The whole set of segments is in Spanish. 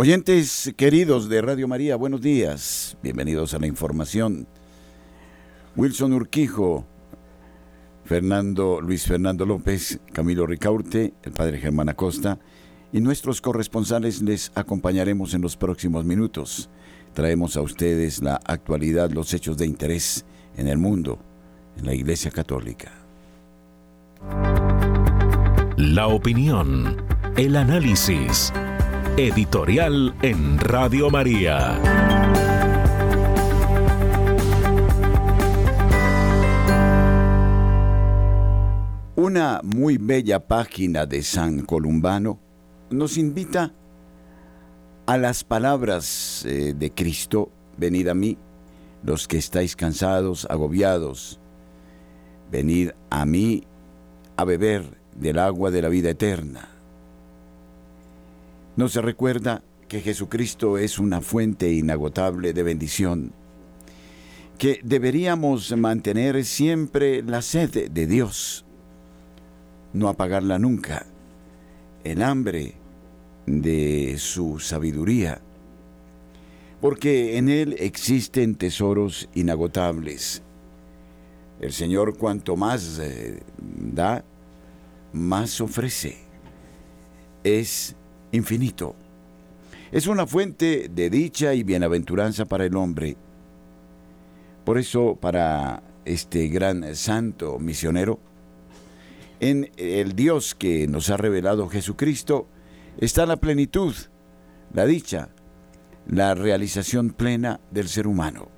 Oyentes queridos de Radio María, buenos días. Bienvenidos a la información. Wilson Urquijo, Fernando, Luis Fernando López, Camilo Ricaurte, el padre Germán Acosta y nuestros corresponsales les acompañaremos en los próximos minutos. Traemos a ustedes la actualidad, los hechos de interés en el mundo, en la Iglesia Católica. La opinión, el análisis Editorial en Radio María. Una muy bella página de San Columbano nos invita a las palabras eh, de Cristo, venid a mí, los que estáis cansados, agobiados, venid a mí a beber del agua de la vida eterna. No se recuerda que Jesucristo es una fuente inagotable de bendición, que deberíamos mantener siempre la sed de Dios, no apagarla nunca, el hambre de su sabiduría, porque en Él existen tesoros inagotables. El Señor cuanto más eh, da, más ofrece. Es infinito. Es una fuente de dicha y bienaventuranza para el hombre. Por eso, para este gran santo misionero, en el Dios que nos ha revelado Jesucristo está la plenitud, la dicha, la realización plena del ser humano.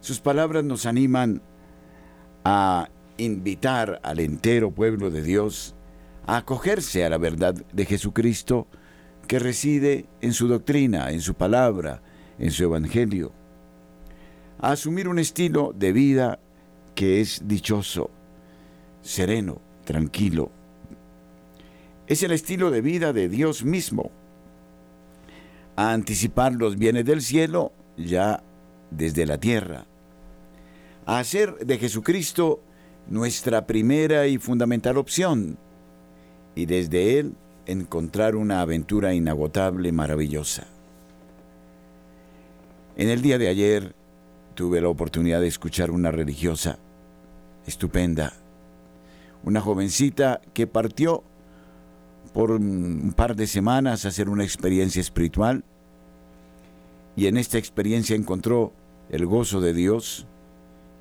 Sus palabras nos animan a invitar al entero pueblo de Dios a acogerse a la verdad de Jesucristo que reside en su doctrina, en su palabra, en su evangelio, a asumir un estilo de vida que es dichoso, sereno, tranquilo. Es el estilo de vida de Dios mismo, a anticipar los bienes del cielo ya desde la tierra, a hacer de Jesucristo nuestra primera y fundamental opción, y desde él encontrar una aventura inagotable, maravillosa. En el día de ayer tuve la oportunidad de escuchar una religiosa estupenda, una jovencita que partió por un par de semanas a hacer una experiencia espiritual y en esta experiencia encontró el gozo de Dios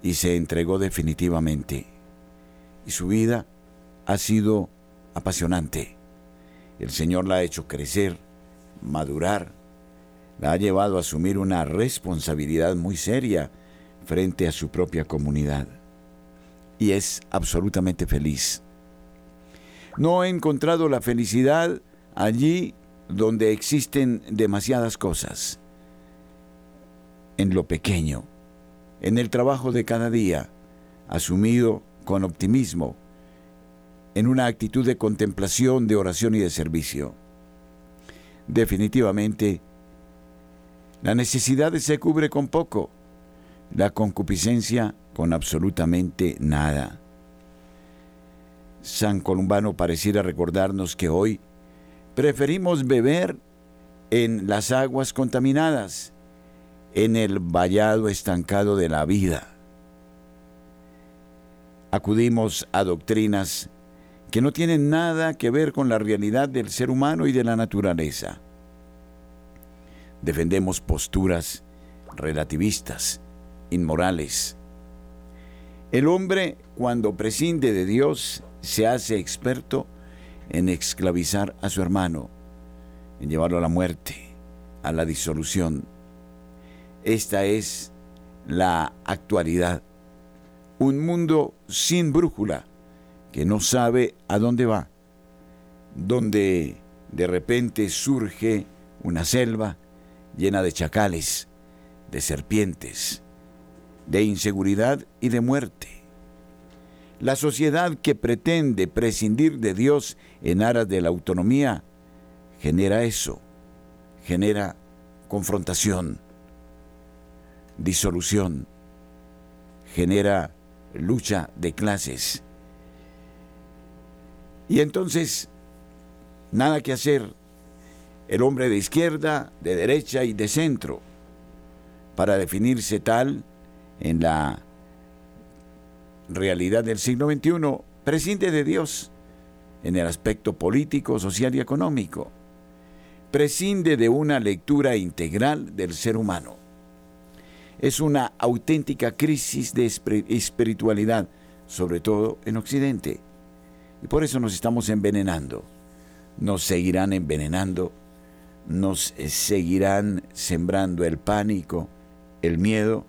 y se entregó definitivamente. Y su vida ha sido apasionante. El Señor la ha hecho crecer, madurar, la ha llevado a asumir una responsabilidad muy seria frente a su propia comunidad. Y es absolutamente feliz. No he encontrado la felicidad allí donde existen demasiadas cosas. En lo pequeño, en el trabajo de cada día, asumido con optimismo, en una actitud de contemplación, de oración y de servicio. Definitivamente, la necesidad se cubre con poco, la concupiscencia con absolutamente nada. San Columbano pareciera recordarnos que hoy preferimos beber en las aguas contaminadas, en el vallado estancado de la vida. Acudimos a doctrinas que no tienen nada que ver con la realidad del ser humano y de la naturaleza. Defendemos posturas relativistas, inmorales. El hombre, cuando prescinde de Dios, se hace experto en esclavizar a su hermano, en llevarlo a la muerte, a la disolución. Esta es la actualidad. Un mundo sin brújula, que no sabe a dónde va, donde de repente surge una selva llena de chacales, de serpientes, de inseguridad y de muerte. La sociedad que pretende prescindir de Dios en aras de la autonomía genera eso, genera confrontación, disolución, genera lucha de clases, y entonces, nada que hacer. el hombre de izquierda, de derecha y de centro, para definirse tal en la realidad del siglo XXI, prescinde de Dios en el aspecto político, social y económico. Prescinde de una lectura integral del ser humano. Es una auténtica crisis de espiritualidad, sobre todo en Occidente. Y por eso nos estamos envenenando. Nos seguirán envenenando, nos seguirán sembrando el pánico, el miedo,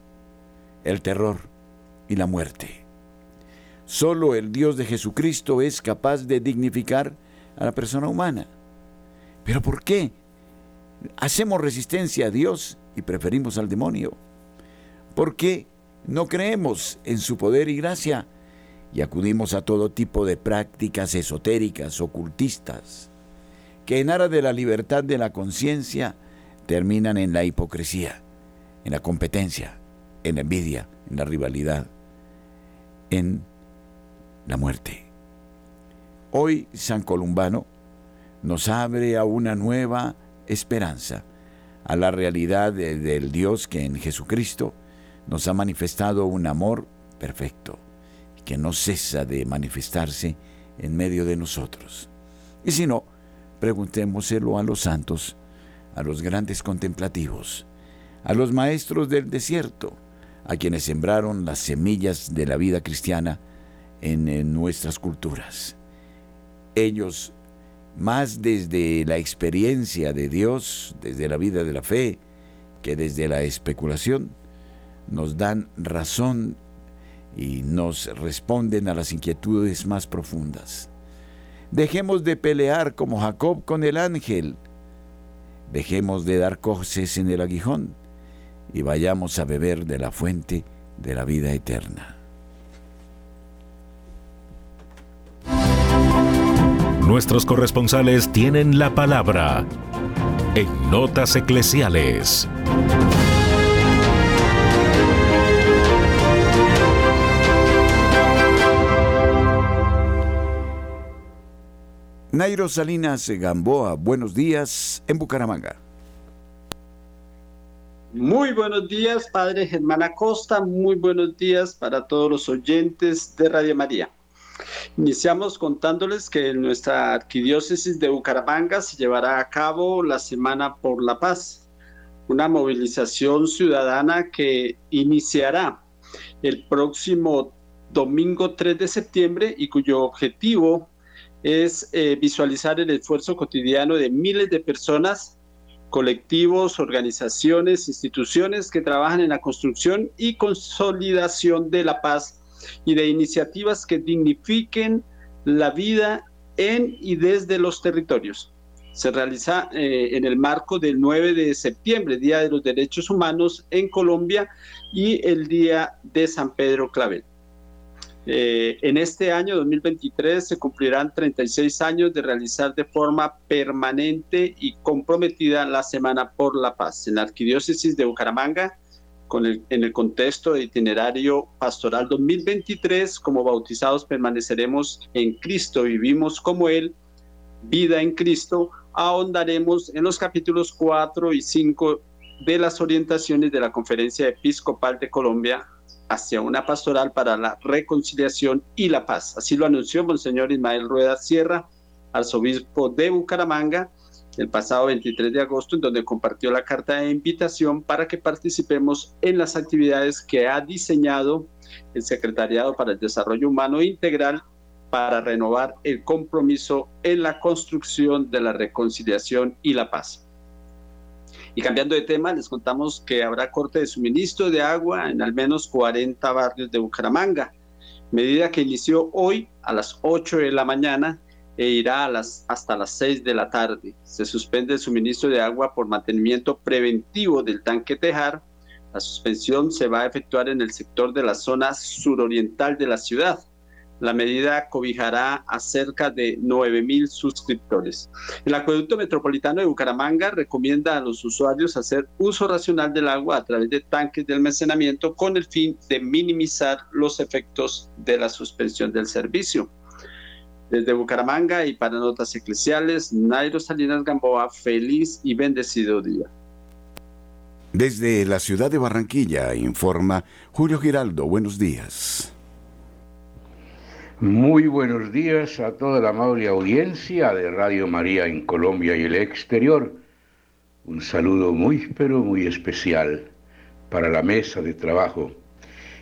el terror y la muerte. Solo el Dios de Jesucristo es capaz de dignificar a la persona humana. ¿Pero por qué? Hacemos resistencia a Dios y preferimos al demonio. ¿Por qué no creemos en su poder y gracia y acudimos a todo tipo de prácticas esotéricas, ocultistas, que en aras de la libertad de la conciencia terminan en la hipocresía, en la competencia, en la envidia, en la rivalidad, en la muerte. Hoy San Columbano nos abre a una nueva esperanza, a la realidad del Dios que en Jesucristo nos ha manifestado un amor perfecto, que no cesa de manifestarse en medio de nosotros. Y si no, preguntémoselo a los santos, a los grandes contemplativos, a los maestros del desierto, a quienes sembraron las semillas de la vida cristiana, en, nuestras culturas. Ellos, más desde la experiencia de Dios, desde la vida de la fe, que desde la especulación, nos dan razón y nos responden a las inquietudes más profundas. Dejemos de pelear como Jacob con el ángel. Dejemos de dar coces en el aguijón y vayamos a beber de la fuente de la vida eterna. Nuestros corresponsales tienen la palabra en Notas Eclesiales. Nairo Salinas Gamboa, buenos días en Bucaramanga. Muy buenos días, Padre Germán Acosta. Muy buenos días para todos los oyentes de Radio María. Iniciamos contándoles que en nuestra arquidiócesis de Bucaramanga se llevará a cabo la Semana por la Paz, una movilización ciudadana que iniciará el próximo domingo 3 de septiembre y cuyo objetivo es eh, visualizar el esfuerzo cotidiano de miles de personas, colectivos, organizaciones, instituciones que trabajan en la construcción y consolidación de la paz y de iniciativas que dignifiquen la vida en y desde los territorios. Se realiza eh, en el marco del 9 de septiembre, Día de los Derechos Humanos en Colombia y el Día de San Pedro Clavel. Eh, en este año 2023 se cumplirán 36 años de realizar de forma permanente y comprometida la Semana por la Paz. En la Arquidiócesis de Bucaramanga en el contexto de itinerario pastoral 2023, como bautizados permaneceremos en Cristo, vivimos como Él, vida en Cristo, ahondaremos en los capítulos 4 y 5 de las orientaciones de la Conferencia Episcopal de Colombia hacia una pastoral para la reconciliación y la paz. Así lo anunció Monseñor Ismael Rueda Sierra, arzobispo de Bucaramanga, el pasado 23 de agosto, en donde compartió la carta de invitación para que participemos en las actividades que ha diseñado el Secretariado para el Desarrollo Humano Integral para renovar el compromiso en la construcción de la reconciliación y la paz. Y cambiando de tema, les contamos que habrá corte de suministro de agua en al menos 40 barrios de Bucaramanga, medida que inició hoy a las 8 de la mañana e irá hasta las 6 de la tarde. Se suspende el suministro de agua por mantenimiento preventivo del tanque Tejar. La suspensión se va a efectuar en el sector de la zona suroriental de la ciudad. La medida cobijará a cerca de 9.000 suscriptores. El Acueducto Metropolitano de Bucaramanga recomienda a los usuarios hacer uso racional del agua a través de tanques de almacenamiento con el fin de minimizar los efectos de la suspensión del servicio. Desde Bucaramanga y para Notas Eclesiales, Nairo Salinas Gamboa, feliz y bendecido día. Desde la ciudad de Barranquilla, informa Julio Giraldo. Buenos días. Muy buenos días a toda la amable audiencia de Radio María en Colombia y el exterior. Un saludo muy, pero muy especial para la mesa de trabajo.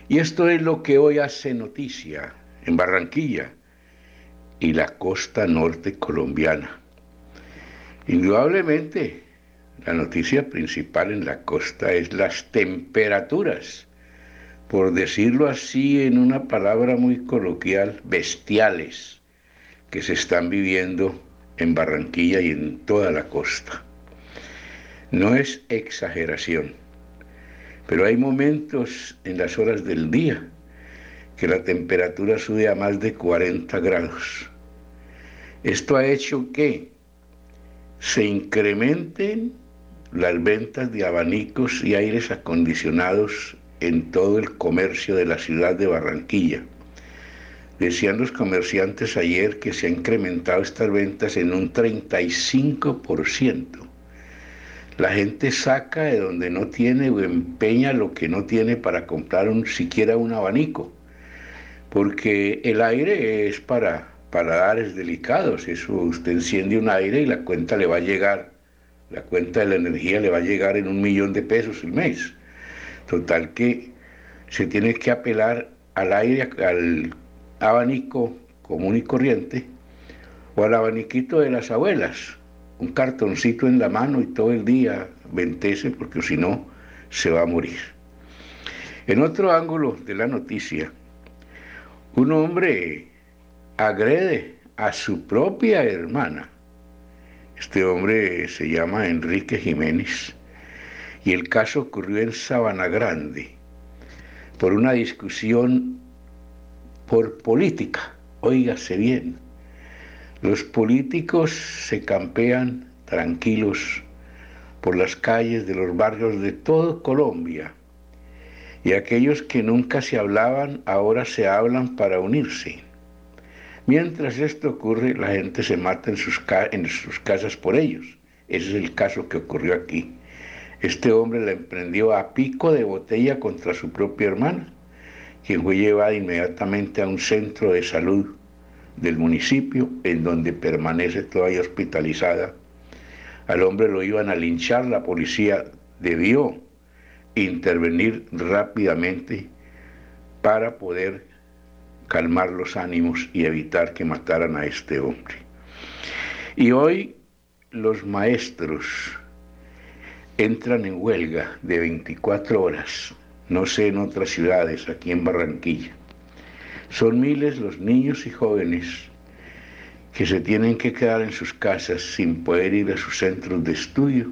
Y esto es lo que hoy hace noticia en Barranquilla y la costa norte colombiana. Indudablemente, la noticia principal en la costa es las temperaturas por decirlo así en una palabra muy coloquial, bestiales que se están viviendo en Barranquilla y en toda la costa. No es exageración, pero hay momentos en las horas del día que la temperatura sube a más de 40 grados. Esto ha hecho que se incrementen las ventas de abanicos y aires acondicionados en todo el comercio de la ciudad de Barranquilla. Decían los comerciantes ayer que se han incrementado estas ventas en un 35%. La gente saca de donde no tiene o empeña lo que no tiene para comprar un, siquiera un abanico, porque el aire es para paladares delicados, eso usted enciende un aire y la cuenta le va a llegar, la cuenta de la energía le va a llegar en un millón de pesos el mes. Total que se tiene que apelar al aire, al abanico común y corriente, o al abaniquito de las abuelas, un cartoncito en la mano y todo el día ventece porque si no se va a morir. En otro ángulo de la noticia, un hombre agrede a su propia hermana. Este hombre se llama Enrique Jiménez y el caso ocurrió en Sabana Grande por una discusión por política. Óigase bien, los políticos se campean tranquilos por las calles de los barrios de toda Colombia y aquellos que nunca se hablaban ahora se hablan para unirse. Mientras esto ocurre, la gente se mata en sus, en sus casas por ellos. Ese es el caso que ocurrió aquí. Este hombre la emprendió a pico de botella contra su propia hermana, quien fue llevada inmediatamente a un centro de salud del municipio, en donde permanece todavía hospitalizada. Al hombre lo iban a linchar, la policía debió intervenir rápidamente para poder calmar los ánimos y evitar que mataran a este hombre. Y hoy los maestros entran en huelga de 24 horas, no sé en otras ciudades, aquí en Barranquilla. Son miles los niños y jóvenes que se tienen que quedar en sus casas sin poder ir a sus centros de estudio,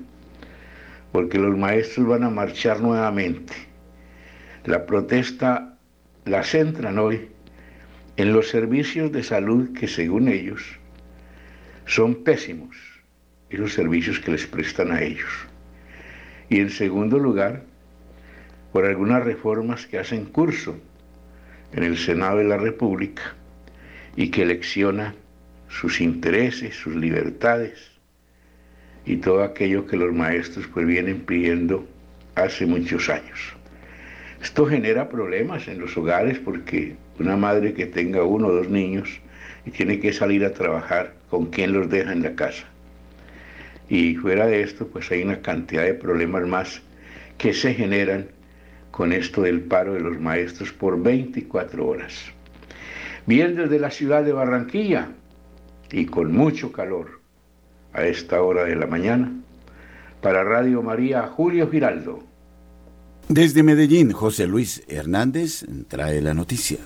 porque los maestros van a marchar nuevamente. La protesta la centran hoy en los servicios de salud que según ellos son pésimos, y los servicios que les prestan a ellos y en segundo lugar, por algunas reformas que hacen curso en el Senado de la República y que elecciona sus intereses, sus libertades y todo aquello que los maestros pues vienen pidiendo hace muchos años. Esto genera problemas en los hogares porque una madre que tenga uno o dos niños y tiene que salir a trabajar, ¿con quién los deja en la casa? Y fuera de esto, pues hay una cantidad de problemas más que se generan con esto del paro de los maestros por 24 horas. Bien desde la ciudad de Barranquilla y con mucho calor a esta hora de la mañana, para Radio María Julio Giraldo. Desde Medellín, José Luis Hernández trae la noticia.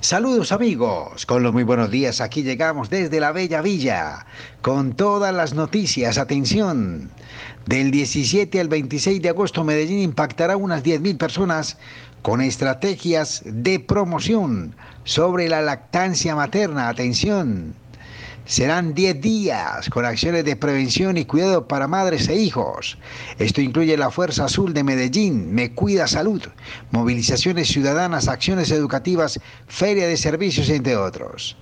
Saludos amigos, con los muy buenos días, aquí llegamos desde la Bella Villa, con todas las noticias, atención, del 17 al 26 de agosto Medellín impactará unas 10.000 personas con estrategias de promoción sobre la lactancia materna, atención. Serán 10 días con acciones de prevención y cuidado para madres e hijos. Esto incluye la Fuerza Azul de Medellín, Me Cuida Salud, movilizaciones ciudadanas, acciones educativas, feria de servicios, entre otros.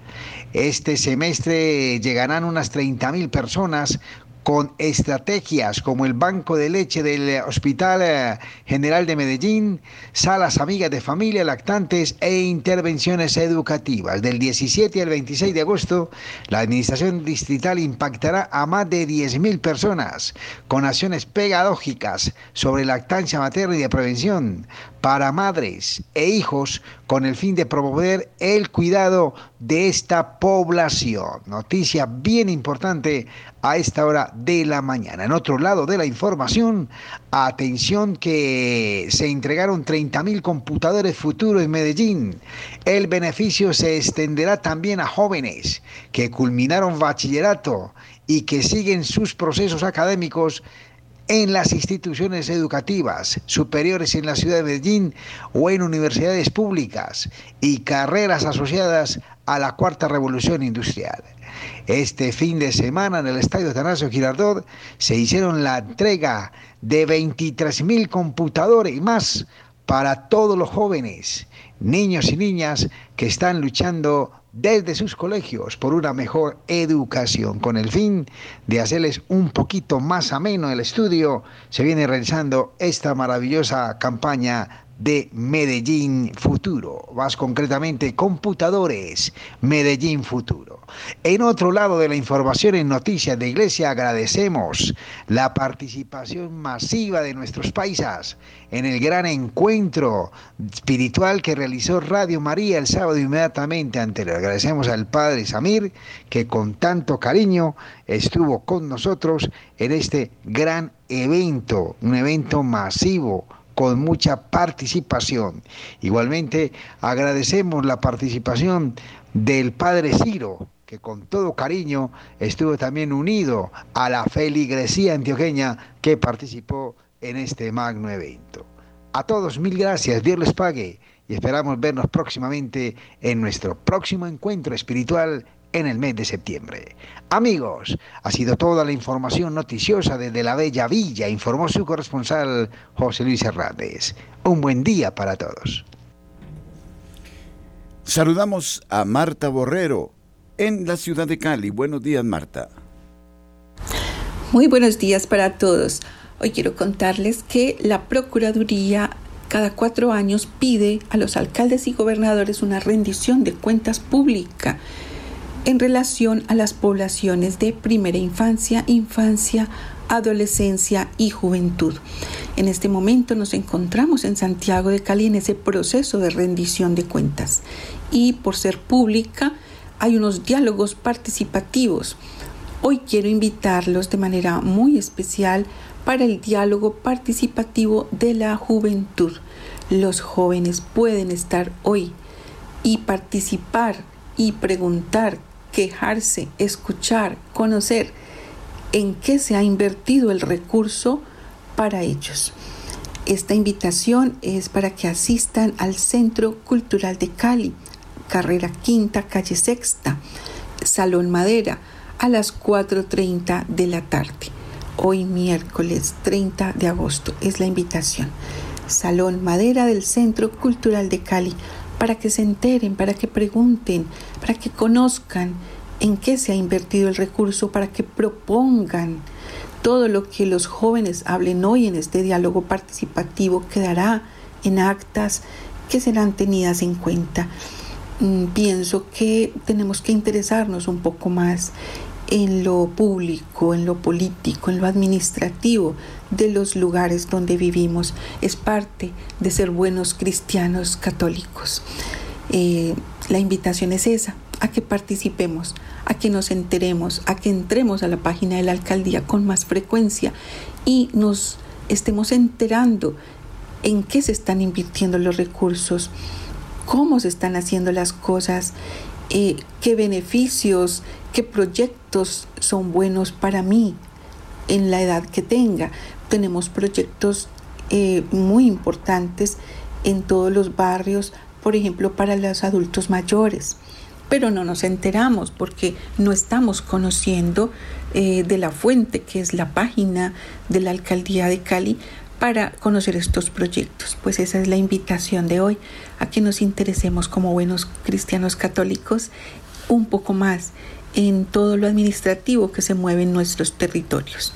Este semestre llegarán unas 30.000 personas con estrategias como el Banco de Leche del Hospital eh, General de Medellín, salas amigas de familia, lactantes e intervenciones educativas. Del 17 al 26 de agosto, la Administración Distrital impactará a más de 10.000 personas con acciones pedagógicas sobre lactancia materna y de prevención para madres e hijos con el fin de promover el cuidado de esta población. Noticia bien importante a esta hora de la mañana. En otro lado de la información, atención que se entregaron 30.000 computadores futuros en Medellín. El beneficio se extenderá también a jóvenes que culminaron bachillerato y que siguen sus procesos académicos en las instituciones educativas superiores en la ciudad de Medellín o en universidades públicas y carreras asociadas a la cuarta revolución industrial. Este fin de semana en el Estadio Atanasio Girardot se hicieron la entrega de 23 mil computadores y más para todos los jóvenes, niños y niñas que están luchando desde sus colegios por una mejor educación. Con el fin de hacerles un poquito más ameno el estudio, se viene realizando esta maravillosa campaña de Medellín Futuro, más concretamente computadores Medellín Futuro. En otro lado de la información en Noticias de Iglesia agradecemos la participación masiva de nuestros paisas en el gran encuentro espiritual que realizó Radio María el sábado inmediatamente anterior. Agradecemos al Padre Samir que con tanto cariño estuvo con nosotros en este gran evento, un evento masivo con mucha participación. Igualmente agradecemos la participación del Padre Ciro, que con todo cariño estuvo también unido a la feligresía antioqueña que participó en este magno evento. A todos mil gracias, Dios les pague y esperamos vernos próximamente en nuestro próximo encuentro espiritual en el mes de septiembre. Amigos, ha sido toda la información noticiosa desde la Bella Villa, informó su corresponsal José Luis Hernández. Un buen día para todos. Saludamos a Marta Borrero en la ciudad de Cali. Buenos días, Marta. Muy buenos días para todos. Hoy quiero contarles que la Procuraduría cada cuatro años pide a los alcaldes y gobernadores una rendición de cuentas pública en relación a las poblaciones de primera infancia, infancia, adolescencia y juventud. En este momento nos encontramos en Santiago de Cali en ese proceso de rendición de cuentas y por ser pública hay unos diálogos participativos. Hoy quiero invitarlos de manera muy especial para el diálogo participativo de la juventud. Los jóvenes pueden estar hoy y participar y preguntar quejarse, escuchar, conocer en qué se ha invertido el recurso para ellos. Esta invitación es para que asistan al Centro Cultural de Cali, carrera quinta, calle sexta, Salón Madera, a las 4.30 de la tarde. Hoy miércoles 30 de agosto es la invitación. Salón Madera del Centro Cultural de Cali para que se enteren, para que pregunten, para que conozcan en qué se ha invertido el recurso, para que propongan. Todo lo que los jóvenes hablen hoy en este diálogo participativo quedará en actas que serán tenidas en cuenta. Mm, pienso que tenemos que interesarnos un poco más en lo público, en lo político, en lo administrativo de los lugares donde vivimos. Es parte de ser buenos cristianos católicos. Eh, la invitación es esa, a que participemos, a que nos enteremos, a que entremos a la página de la alcaldía con más frecuencia y nos estemos enterando en qué se están invirtiendo los recursos, cómo se están haciendo las cosas, eh, qué beneficios, qué proyectos son buenos para mí en la edad que tenga. Tenemos proyectos eh, muy importantes en todos los barrios, por ejemplo, para los adultos mayores pero no nos enteramos porque no estamos conociendo eh, de la fuente que es la página de la alcaldía de Cali para conocer estos proyectos. Pues esa es la invitación de hoy, a que nos interesemos como buenos cristianos católicos un poco más en todo lo administrativo que se mueve en nuestros territorios.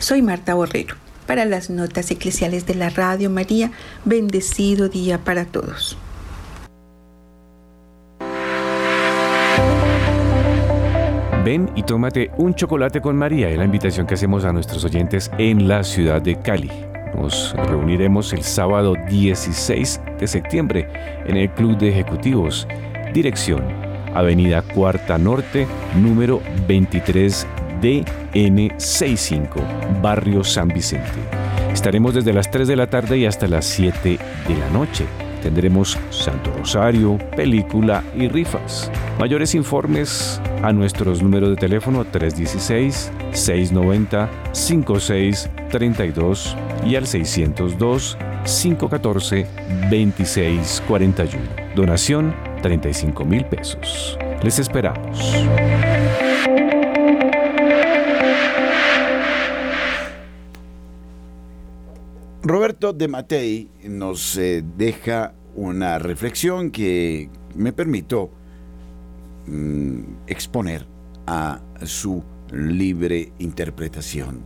Soy Marta Borrero. Para las notas eclesiales de la Radio María, bendecido día para todos. Ven y tómate un chocolate con María, es la invitación que hacemos a nuestros oyentes en la ciudad de Cali. Nos reuniremos el sábado 16 de septiembre en el Club de Ejecutivos. Dirección, Avenida Cuarta Norte, número 23 DN65, Barrio San Vicente. Estaremos desde las 3 de la tarde y hasta las 7 de la noche. Tendremos Santo Rosario, película y rifas. Mayores informes a nuestros números de teléfono 316-690-5632 y al 602-514-2641. Donación 35 mil pesos. Les esperamos. Roberto de Matei nos eh, deja una reflexión que me permito mm, exponer a su libre interpretación.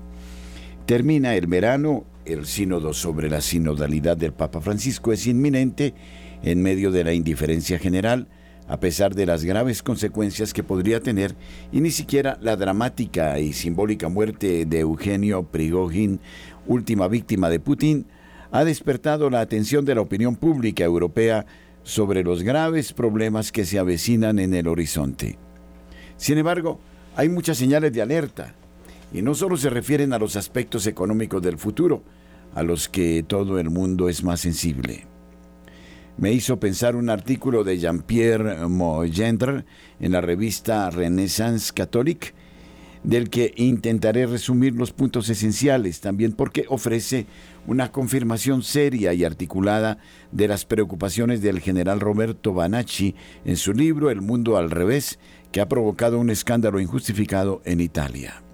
Termina el verano, el sínodo sobre la sinodalidad del Papa Francisco es inminente en medio de la indiferencia general, a pesar de las graves consecuencias que podría tener, y ni siquiera la dramática y simbólica muerte de Eugenio Prigogine, última víctima de Putin, ha despertado la atención de la opinión pública europea sobre los graves problemas que se avecinan en el horizonte. Sin embargo, hay muchas señales de alerta, y no solo se refieren a los aspectos económicos del futuro, a los que todo el mundo es más sensible. Me hizo pensar un artículo de Jean-Pierre Mogendre en la revista Renaissance Catholique, del que intentaré resumir los puntos esenciales también porque ofrece una confirmación seria y articulada de las preocupaciones del general Roberto Banacci en su libro El mundo al revés, que ha provocado un escándalo injustificado en Italia.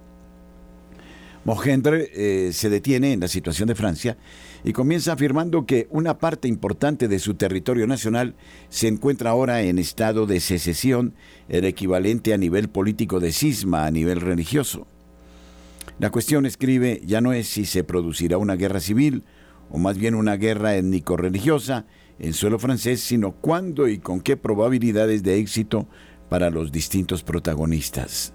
Mogendre eh, se detiene en la situación de Francia y comienza afirmando que una parte importante de su territorio nacional se encuentra ahora en estado de secesión, el equivalente a nivel político de cisma a nivel religioso. La cuestión, escribe, ya no es si se producirá una guerra civil o más bien una guerra étnico-religiosa en suelo francés, sino cuándo y con qué probabilidades de éxito para los distintos protagonistas.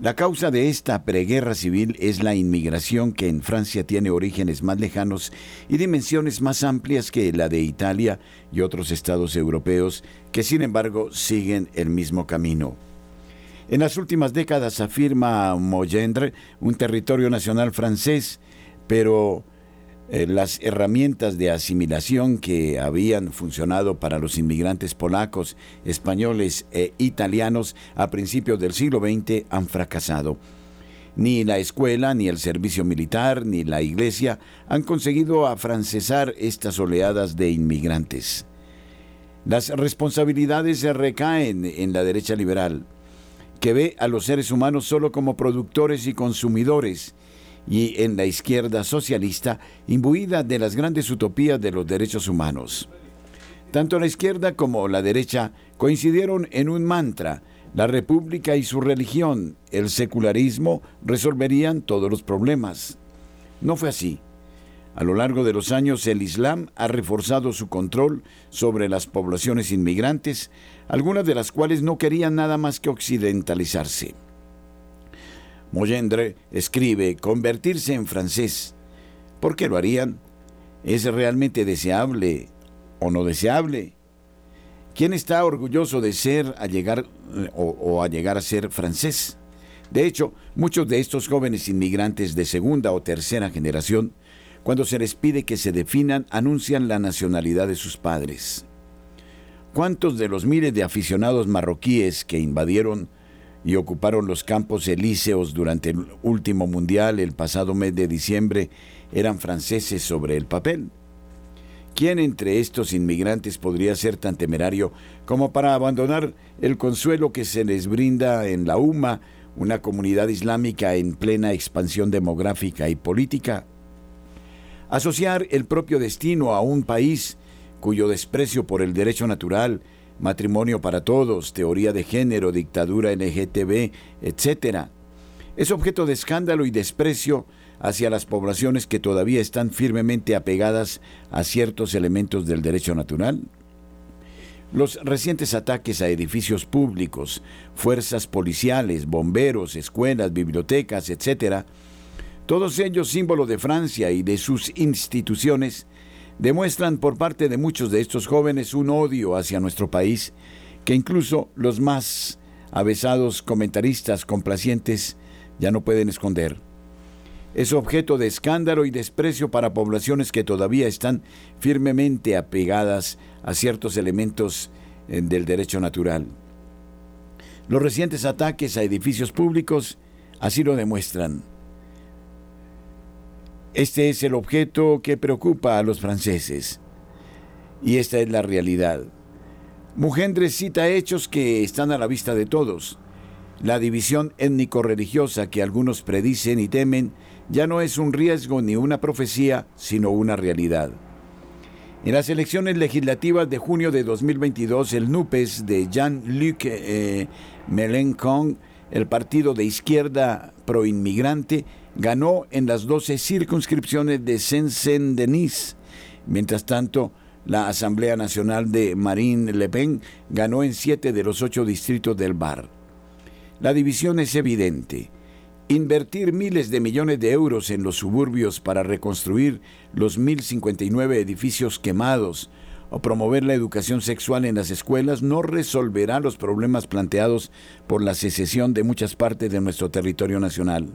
La causa de esta preguerra civil es la inmigración que en Francia tiene orígenes más lejanos y dimensiones más amplias que la de Italia y otros estados europeos que sin embargo siguen el mismo camino. En las últimas décadas afirma Mogendre un territorio nacional francés, pero eh, las herramientas de asimilación que habían funcionado para los inmigrantes polacos, españoles e italianos a principios del siglo XX han fracasado. Ni la escuela, ni el servicio militar, ni la iglesia han conseguido afrancesar estas oleadas de inmigrantes. Las responsabilidades se recaen en la derecha liberal, que ve a los seres humanos solo como productores y consumidores, y en la izquierda socialista imbuida de las grandes utopías de los derechos humanos. Tanto la izquierda como la derecha coincidieron en un mantra, la república y su religión, el secularismo, resolverían todos los problemas. No fue así. A lo largo de los años el Islam ha reforzado su control sobre las poblaciones inmigrantes, algunas de las cuales no querían nada más que occidentalizarse. Moyendre escribe convertirse en francés. ¿Por qué lo harían? ¿Es realmente deseable o no deseable? ¿Quién está orgulloso de ser a llegar eh, o, o a llegar a ser francés? De hecho, muchos de estos jóvenes inmigrantes de segunda o tercera generación, cuando se les pide que se definan, anuncian la nacionalidad de sus padres. ¿Cuántos de los miles de aficionados marroquíes que invadieron y ocuparon los campos elíseos durante el último mundial el pasado mes de diciembre eran franceses sobre el papel. ¿Quién entre estos inmigrantes podría ser tan temerario como para abandonar el consuelo que se les brinda en la UMA, una comunidad islámica en plena expansión demográfica y política? Asociar el propio destino a un país cuyo desprecio por el derecho natural, matrimonio para todos, teoría de género, dictadura LGTB, etc., es objeto de escándalo y desprecio hacia las poblaciones que todavía están firmemente apegadas a ciertos elementos del derecho natural? Los recientes ataques a edificios públicos, fuerzas policiales, bomberos, escuelas, bibliotecas, etc., todos ellos símbolo de Francia y de sus instituciones, demuestran por parte de muchos de estos jóvenes un odio hacia nuestro país que incluso los más avesados comentaristas complacientes ya no pueden esconder es objeto de escándalo y desprecio para poblaciones que todavía están firmemente apegadas a ciertos elementos eh, del derecho natural. Los recientes ataques a edificios públicos así lo demuestran. Este es el objeto que preocupa a los franceses. Y esta es la realidad. Mugendre cita hechos que están a la vista de todos. La división étnico-religiosa que algunos predicen y temen ya no es un riesgo ni una profecía, sino una realidad. En las elecciones legislativas de junio de 2022, el NUPES de Jean-Luc eh, Mélenchon, el partido de izquierda proinmigrante, ganó en las 12 circunscripciones de Saint-Denis. Mientras tanto, la Asamblea Nacional de Marine Le Pen ganó en siete de los ocho distritos del Bar. La división es evidente. Invertir miles de millones de euros en los suburbios para reconstruir los 1.059 edificios quemados o promover la educación sexual en las escuelas no resolverá los problemas planteados por la secesión de muchas partes de nuestro territorio nacional.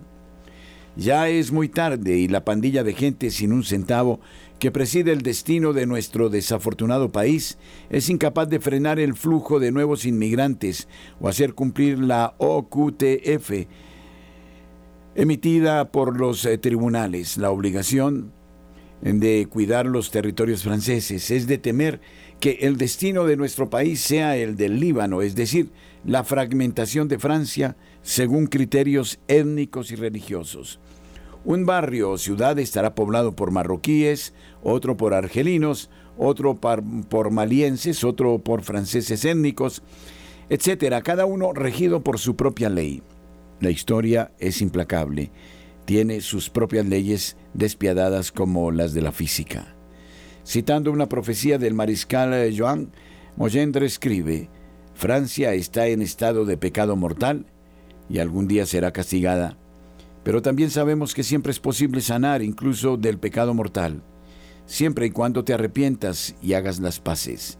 Ya es muy tarde y la pandilla de gente sin un centavo que preside el destino de nuestro desafortunado país es incapaz de frenar el flujo de nuevos inmigrantes o hacer cumplir la OQTF emitida por los eh, tribunales. La obligación de cuidar los territorios franceses es de temer que el destino de nuestro país sea el del Líbano, es decir, la fragmentación de Francia según criterios étnicos y religiosos. Un barrio o ciudad estará poblado por marroquíes, otro por argelinos, otro por, malienses, otro por franceses étnicos, etcétera, cada uno regido por su propia ley. La historia es implacable, tiene sus propias leyes despiadadas como las de la física. Citando una profecía del mariscal Joan, Mogendre escribe, Francia está en estado de pecado mortal y algún día será castigada, pero también sabemos que siempre es posible sanar incluso del pecado mortal, siempre y cuando te arrepientas y hagas las paces.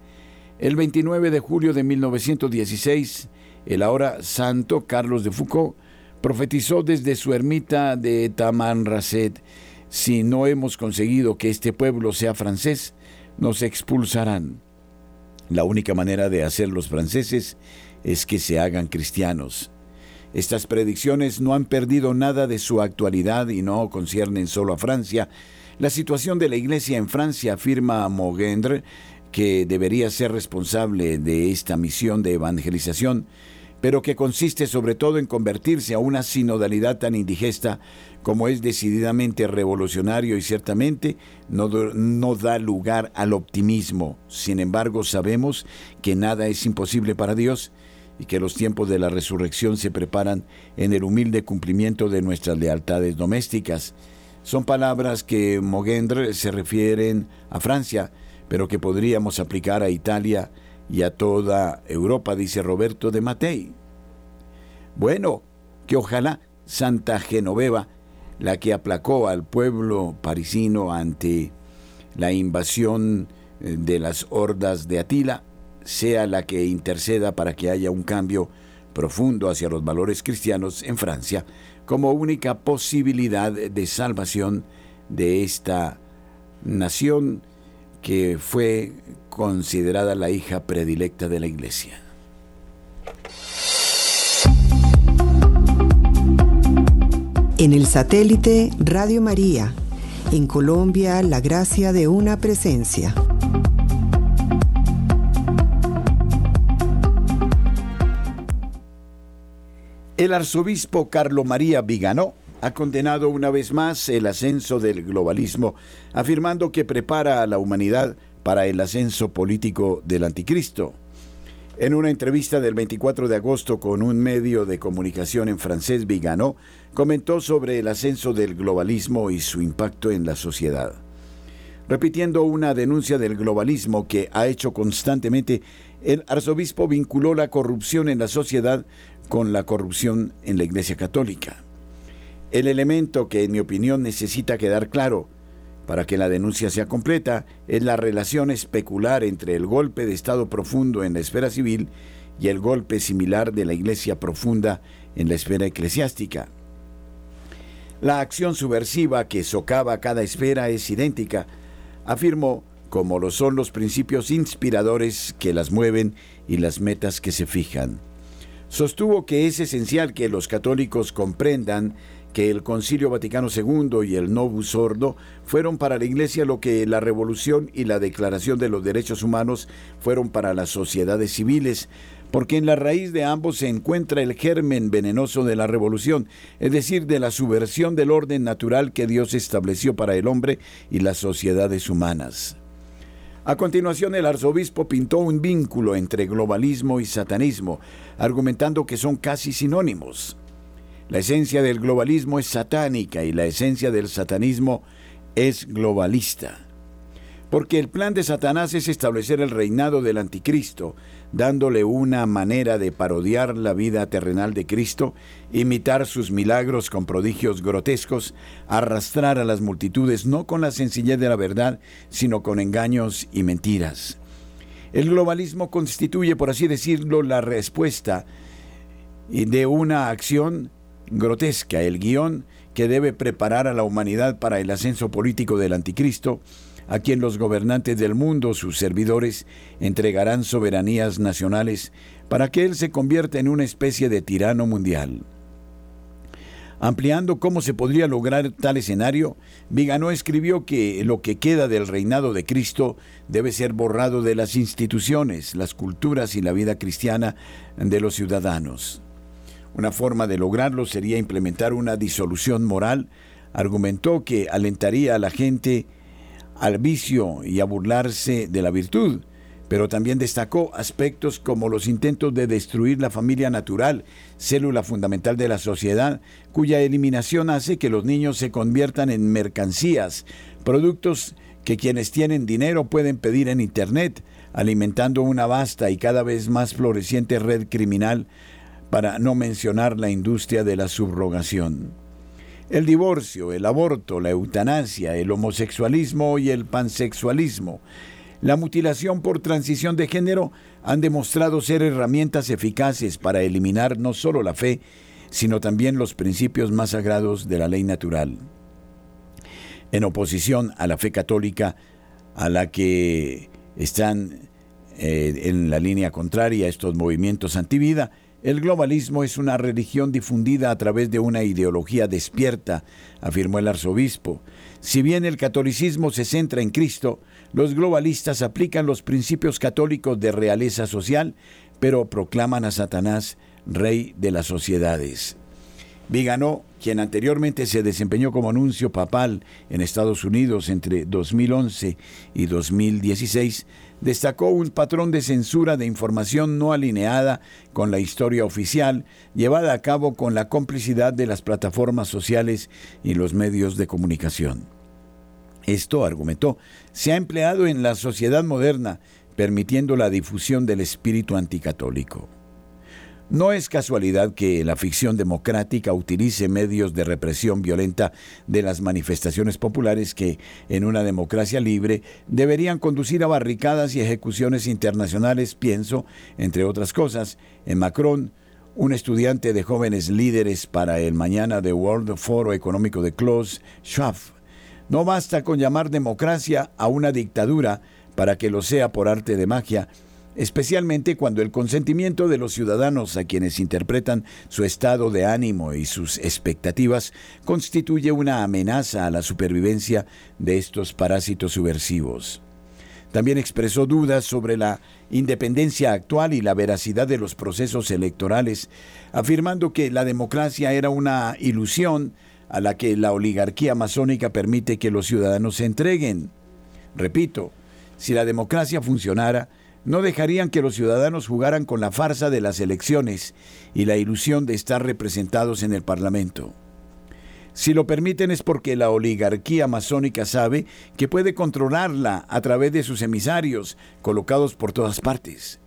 El 29 de julio de 1916, el ahora santo Carlos de Foucault profetizó desde su ermita de Tamanrasset, si no hemos conseguido que este pueblo sea francés, nos expulsarán. La única manera de hacer los franceses es que se hagan cristianos. Estas predicciones no han perdido nada de su actualidad y no conciernen solo a Francia. La situación de la Iglesia en Francia, afirma Mogendre, que debería ser responsable de esta misión de evangelización, pero que consiste sobre todo en convertirse a una sinodalidad tan indigesta como es decididamente revolucionario y ciertamente no, no, da lugar al optimismo. Sin embargo, sabemos que nada es imposible para Dios y que los tiempos de la resurrección se preparan en el humilde cumplimiento de nuestras lealtades domésticas. Son palabras que Mogendre se refieren a Francia, pero que podríamos aplicar a Italia, y a toda Europa, dice Roberto de Matei. Bueno, que ojalá Santa Genoveva, la que aplacó al pueblo parisino ante la invasión eh, de las hordas de Atila, sea la que interceda para que haya un cambio profundo hacia los valores cristianos en Francia como única posibilidad de salvación de esta nación que fue considerada la hija predilecta de la Iglesia. En el satélite Radio María, en Colombia, la gracia de una presencia. El arzobispo Carlo María Viganó ha condenado una vez más el ascenso del globalismo, afirmando que prepara a la humanidad para el ascenso político del anticristo. En una entrevista del 24 de agosto con un medio de comunicación en francés, Viganó comentó sobre el ascenso del globalismo y su impacto en la sociedad. Repitiendo una denuncia del globalismo que ha hecho constantemente, el arzobispo vinculó la corrupción en la sociedad con la corrupción en la Iglesia Católica. El elemento que, en mi opinión, necesita quedar claro para que la denuncia sea completa es la relación especular entre el golpe de Estado profundo en la esfera civil y el golpe similar de la Iglesia profunda en la esfera eclesiástica. La acción subversiva que socava cada esfera es idéntica, afirmó, como lo son los principios inspiradores que las mueven y las metas que se fijan. Sostuvo que es esencial que los católicos comprendan que el Concilio Vaticano II y el Novus Ordo fueron para la Iglesia lo que la Revolución y la Declaración de los Derechos Humanos fueron para las sociedades civiles, porque en la raíz de ambos se encuentra el germen venenoso de la revolución, es decir, de la subversión del orden natural que Dios estableció para el hombre y las sociedades humanas. A continuación, el arzobispo pintó un vínculo entre globalismo y satanismo, argumentando que son casi sinónimos. La esencia del globalismo es satánica y la esencia del satanismo es globalista. Porque el plan de Satanás es establecer el reinado del anticristo, dándole una manera de parodiar la vida terrenal de Cristo, imitar sus milagros con prodigios grotescos, arrastrar a las multitudes no con la sencillez de la verdad, sino con engaños y mentiras. El globalismo constituye, por así decirlo, la respuesta de una acción grotesca, el guion que debe preparar a la humanidad para el ascenso político del anticristo, a quien los gobernantes del mundo, sus servidores, entregarán soberanías nacionales para que él se convierta en una especie de tirano mundial. Ampliando cómo se podría lograr tal escenario, Viganó escribió que lo que queda del reinado de Cristo debe ser borrado de las instituciones, las culturas y la vida cristiana de los ciudadanos. Una forma de lograrlo sería implementar una disolución moral. Argumentó que alentaría a la gente al vicio y a burlarse de la virtud, pero también destacó aspectos como los intentos de destruir la familia natural, célula fundamental de la sociedad, cuya eliminación hace que los niños se conviertan en mercancías, productos que quienes tienen dinero pueden pedir en Internet, alimentando una vasta y cada vez más floreciente red criminal para no mencionar la industria de la subrogación. El divorcio, el aborto, la eutanasia, el homosexualismo y el pansexualismo, la mutilación por transición de género han demostrado ser herramientas eficaces para eliminar no solo la fe, sino también los principios más sagrados de la ley natural. En oposición a la fe católica, a la que están eh, en la línea contraria estos movimientos antivida, el globalismo es una religión difundida a través de una ideología despierta, afirmó el arzobispo. Si bien el catolicismo se centra en Cristo, los globalistas aplican los principios católicos de realeza social, pero proclaman a Satanás rey de las sociedades. Viganó, quien anteriormente se desempeñó como anuncio papal en Estados Unidos entre 2011 y 2016, destacó un patrón de censura de información no alineada con la historia oficial, llevada a cabo con la complicidad de las plataformas sociales y los medios de comunicación. Esto, argumentó, se ha empleado en la sociedad moderna, permitiendo la difusión del espíritu anticatólico. No es casualidad que la ficción democrática utilice medios de represión violenta de las manifestaciones populares que, en una democracia libre, deberían conducir a barricadas y ejecuciones internacionales, pienso, entre otras cosas, en Macron, un estudiante de jóvenes líderes para el mañana de World Foro Económico de Klaus Schwab. No basta con llamar democracia a una dictadura para que lo sea por arte de magia, especialmente cuando el consentimiento de los ciudadanos a quienes interpretan su estado de ánimo y sus expectativas constituye una amenaza a la supervivencia de estos parásitos subversivos. También expresó dudas sobre la independencia actual y la veracidad de los procesos electorales, afirmando que la democracia era una ilusión a la que la oligarquía masónica permite que los ciudadanos se entreguen. Repito, si la democracia funcionara, no dejarían que los ciudadanos jugaran con la farsa de las elecciones y la ilusión de estar representados en el Parlamento. Si lo permiten es porque la oligarquía masónica sabe que puede controlarla a través de sus emisarios colocados por todas partes.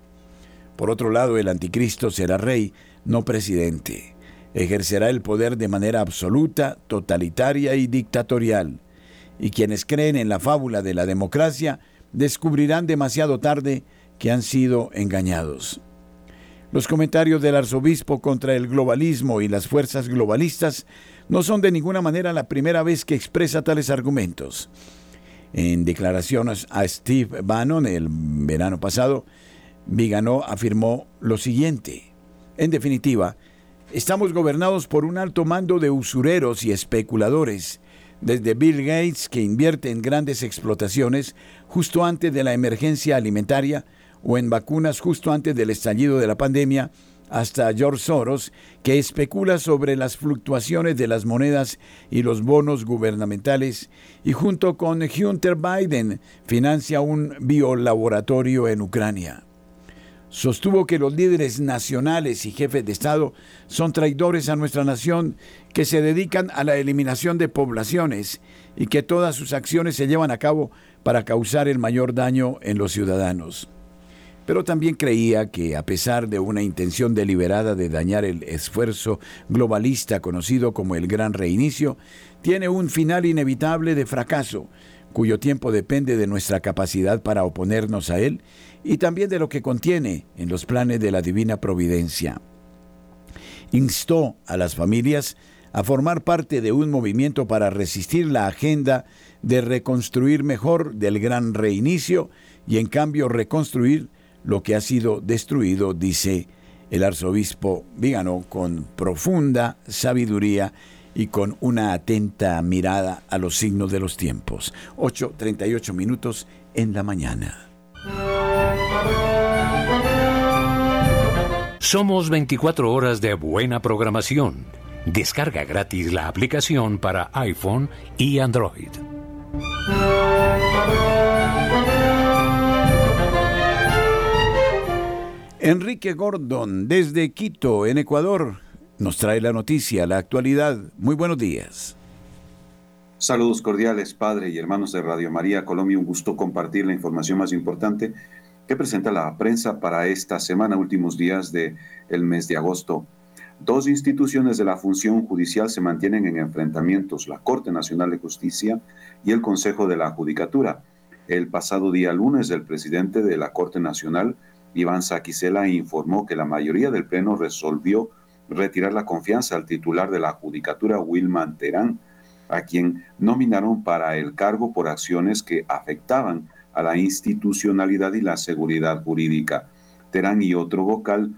Por otro lado, el anticristo será rey, no presidente. Ejercerá el poder de manera absoluta, totalitaria y dictatorial. Y quienes creen en la fábula de la democracia descubrirán demasiado tarde que han sido engañados. Los comentarios del arzobispo contra el globalismo y las fuerzas globalistas no son de ninguna manera la primera vez que expresa tales argumentos. En declaraciones a Steve Bannon el verano pasado, Vigano afirmó lo siguiente. En definitiva, estamos gobernados por un alto mando de usureros y especuladores, desde Bill Gates, que invierte en grandes explotaciones justo antes de la emergencia alimentaria, o en vacunas justo antes del estallido de la pandemia, hasta George Soros, que especula sobre las fluctuaciones de las monedas y los bonos gubernamentales, y junto con Hunter Biden financia un biolaboratorio en Ucrania. Sostuvo que los líderes nacionales y jefes de Estado son traidores a nuestra nación que se dedican a la eliminación de poblaciones y que todas sus acciones se llevan a cabo para causar el mayor daño en los ciudadanos pero también creía que a pesar de una intención deliberada de dañar el esfuerzo globalista conocido como el Gran Reinicio, tiene un final inevitable de fracaso, cuyo tiempo depende de nuestra capacidad para oponernos a él y también de lo que contiene en los planes de la divina providencia. Instó a las familias a formar parte de un movimiento para resistir la agenda de reconstruir mejor del gran reinicio y en cambio reconstruir lo que ha sido destruido, dice el arzobispo Vígano, con profunda sabiduría y con una atenta mirada a los signos de los tiempos. 8.38 minutos en la mañana. Somos 24 horas de buena programación. Descarga gratis la aplicación para iPhone y Android. Enrique Gordon, desde Quito, en Ecuador, nos trae la noticia, la actualidad. Muy buenos días. Saludos cordiales, padre y hermanos de Radio María Colombia. Un gusto compartir la información más importante que presenta la prensa para esta semana, últimos días del el mes de agosto. Dos instituciones de la función judicial se mantienen en enfrentamientos, la Corte Nacional de Justicia y el Consejo de la Judicatura. El pasado día lunes, el presidente de la Corte Nacional, Iván Saquicela informó que la mayoría del Pleno resolvió retirar la confianza al titular de la Judicatura, Wilman Terán, a quien nominaron para el cargo por acciones que afectaban a la institucionalidad y la seguridad jurídica. Terán y otro vocal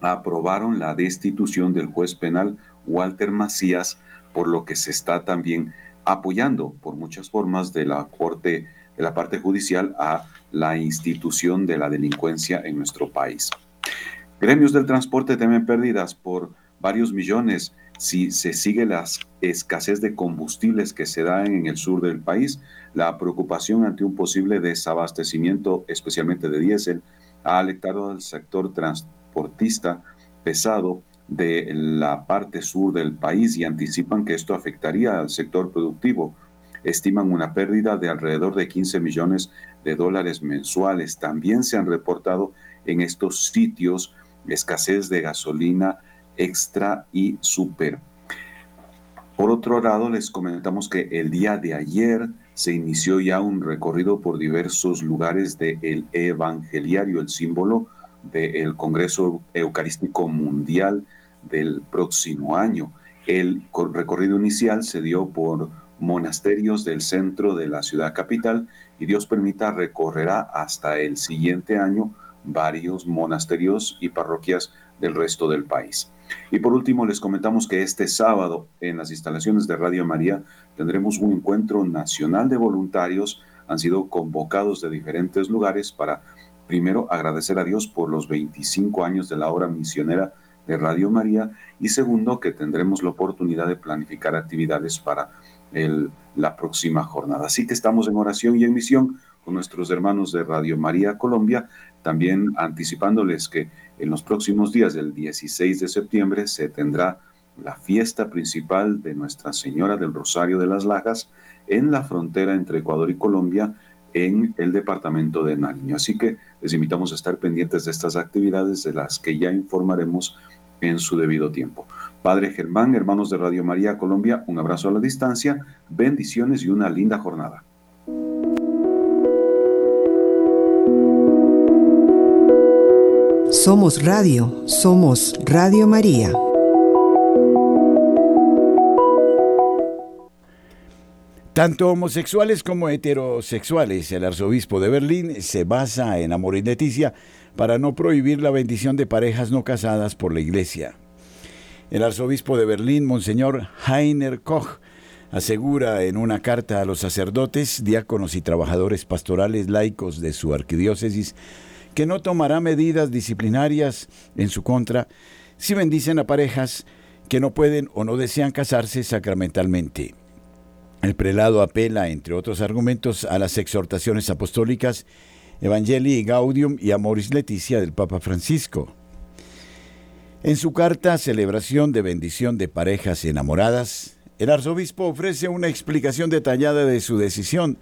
aprobaron la destitución del juez penal Walter Macías, por lo que se está también apoyando por muchas formas de la Corte, de la parte judicial a la institución de la delincuencia en nuestro país. Gremios del transporte temen pérdidas por varios millones si se sigue la escasez de combustibles que se da en el sur del país. La preocupación ante un posible desabastecimiento, especialmente de diésel, ha alertado al sector transportista pesado de la parte sur del país y anticipan que esto afectaría al sector productivo. Estiman una pérdida de alrededor de 15 millones de dólares mensuales. También se han reportado en estos sitios escasez de gasolina extra y super. Por otro lado, les comentamos que el día de ayer se inició ya un recorrido por diversos lugares del Evangeliario, el símbolo del Congreso Eucarístico Mundial del próximo año. El recorrido inicial se dio por monasterios del centro de la ciudad capital y Dios permita recorrerá hasta el siguiente año varios monasterios y parroquias del resto del país. Y por último, les comentamos que este sábado en las instalaciones de Radio María tendremos un encuentro nacional de voluntarios han sido convocados de diferentes lugares para, primero, agradecer a Dios por los 25 años de la obra misionera de Radio María y segundo, que tendremos la oportunidad de planificar actividades para el, la próxima jornada. Así que estamos en oración y en misión con nuestros hermanos de Radio María Colombia, también anticipándoles que en los próximos días del 16 de septiembre se tendrá la fiesta principal de Nuestra Señora del Rosario de las Lajas en la frontera entre Ecuador y Colombia en el departamento de Nariño. Así que les invitamos a estar pendientes de estas actividades de las que ya informaremos en su debido tiempo. Padre Germán, hermanos de Radio María Colombia, un abrazo a la distancia, bendiciones y una linda jornada. Somos Radio, somos Radio María. Tanto homosexuales como heterosexuales, el arzobispo de Berlín se basa en amor y Leticia para no prohibir la bendición de parejas no casadas por la Iglesia. El arzobispo de Berlín, Monseñor Heiner Koch, asegura en una carta a los sacerdotes, diáconos y trabajadores pastorales laicos de su arquidiócesis que no tomará medidas disciplinarias en su contra si bendicen a parejas que no pueden o no desean casarse sacramentalmente. El prelado apela, entre otros argumentos, a las exhortaciones apostólicas Evangelii Gaudium y Amoris Leticia del Papa Francisco. En su carta Celebración de bendición de parejas enamoradas, el arzobispo ofrece una explicación detallada de su decisión,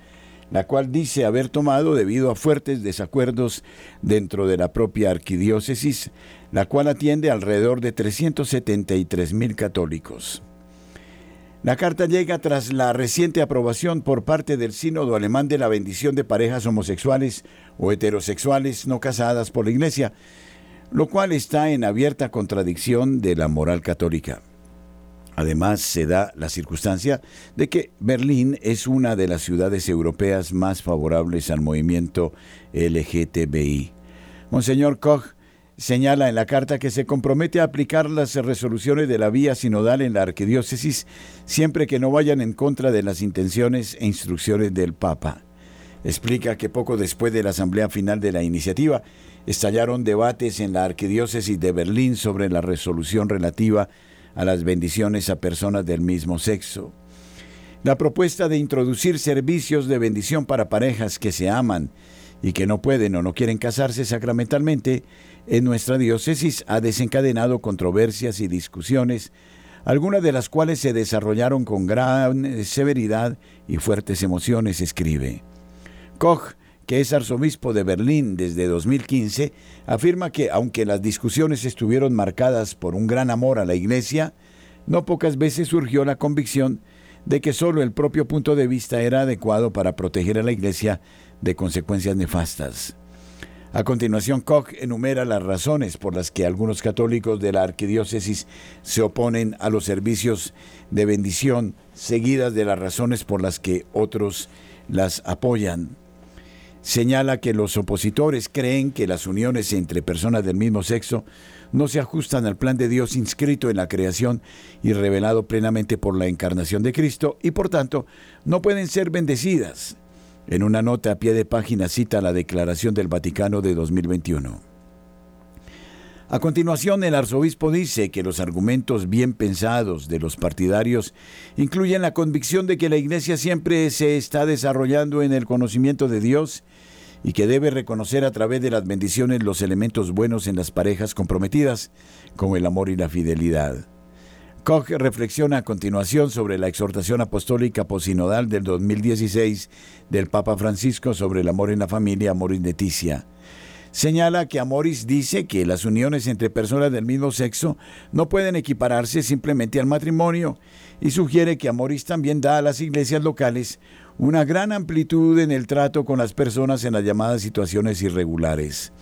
la cual dice haber tomado debido a fuertes desacuerdos dentro de la propia arquidiócesis, la cual atiende alrededor de 373 mil católicos. La carta llega tras la reciente aprobación por parte del Sínodo Alemán de la bendición de parejas homosexuales o heterosexuales no casadas por la Iglesia, lo cual está en abierta contradicción de la moral católica. Además, se da la circunstancia de que Berlín es una de las ciudades europeas más favorables al movimiento LGTBI. Monseñor Koch señala en la carta que se compromete a aplicar las resoluciones de la vía sinodal en la arquidiócesis siempre que no vayan en contra de las intenciones e instrucciones del Papa. Explica que poco después de la asamblea final de la iniciativa, estallaron debates en la arquidiócesis de Berlín sobre la resolución relativa a las bendiciones a personas del mismo sexo. La propuesta de introducir servicios de bendición para parejas que se aman y que no pueden o no quieren casarse sacramentalmente en nuestra diócesis ha desencadenado controversias y discusiones, algunas de las cuales se desarrollaron con gran severidad y fuertes emociones, escribe. Koch, que es arzobispo de Berlín desde 2015, afirma que aunque las discusiones estuvieron marcadas por un gran amor a la Iglesia, no pocas veces surgió la convicción de que solo el propio punto de vista era adecuado para proteger a la Iglesia de consecuencias nefastas. A continuación, Koch enumera las razones por las que algunos católicos de la arquidiócesis se oponen a los servicios de bendición, seguidas de las razones por las que otros las apoyan. Señala que los opositores creen que las uniones entre personas del mismo sexo no se ajustan al plan de Dios inscrito en la creación y revelado plenamente por la encarnación de Cristo y por tanto no pueden ser bendecidas en una nota a pie de página cita la Declaración del Vaticano de 2021. A continuación, el arzobispo dice que los argumentos bien pensados de los partidarios incluyen la convicción de que la Iglesia siempre se está desarrollando en el conocimiento de Dios y que debe reconocer a través de las bendiciones los elementos buenos en las parejas comprometidas, como el amor y la fidelidad. Koch reflexiona a continuación sobre la exhortación apostólica posinodal del 2016 del Papa Francisco sobre el amor en la familia, Amoris Leticia. Señala que Amoris dice que las uniones entre personas del mismo sexo no pueden equipararse simplemente al matrimonio y sugiere que Amoris también da a las iglesias locales una gran amplitud en el trato con las personas en las llamadas situaciones irregulares.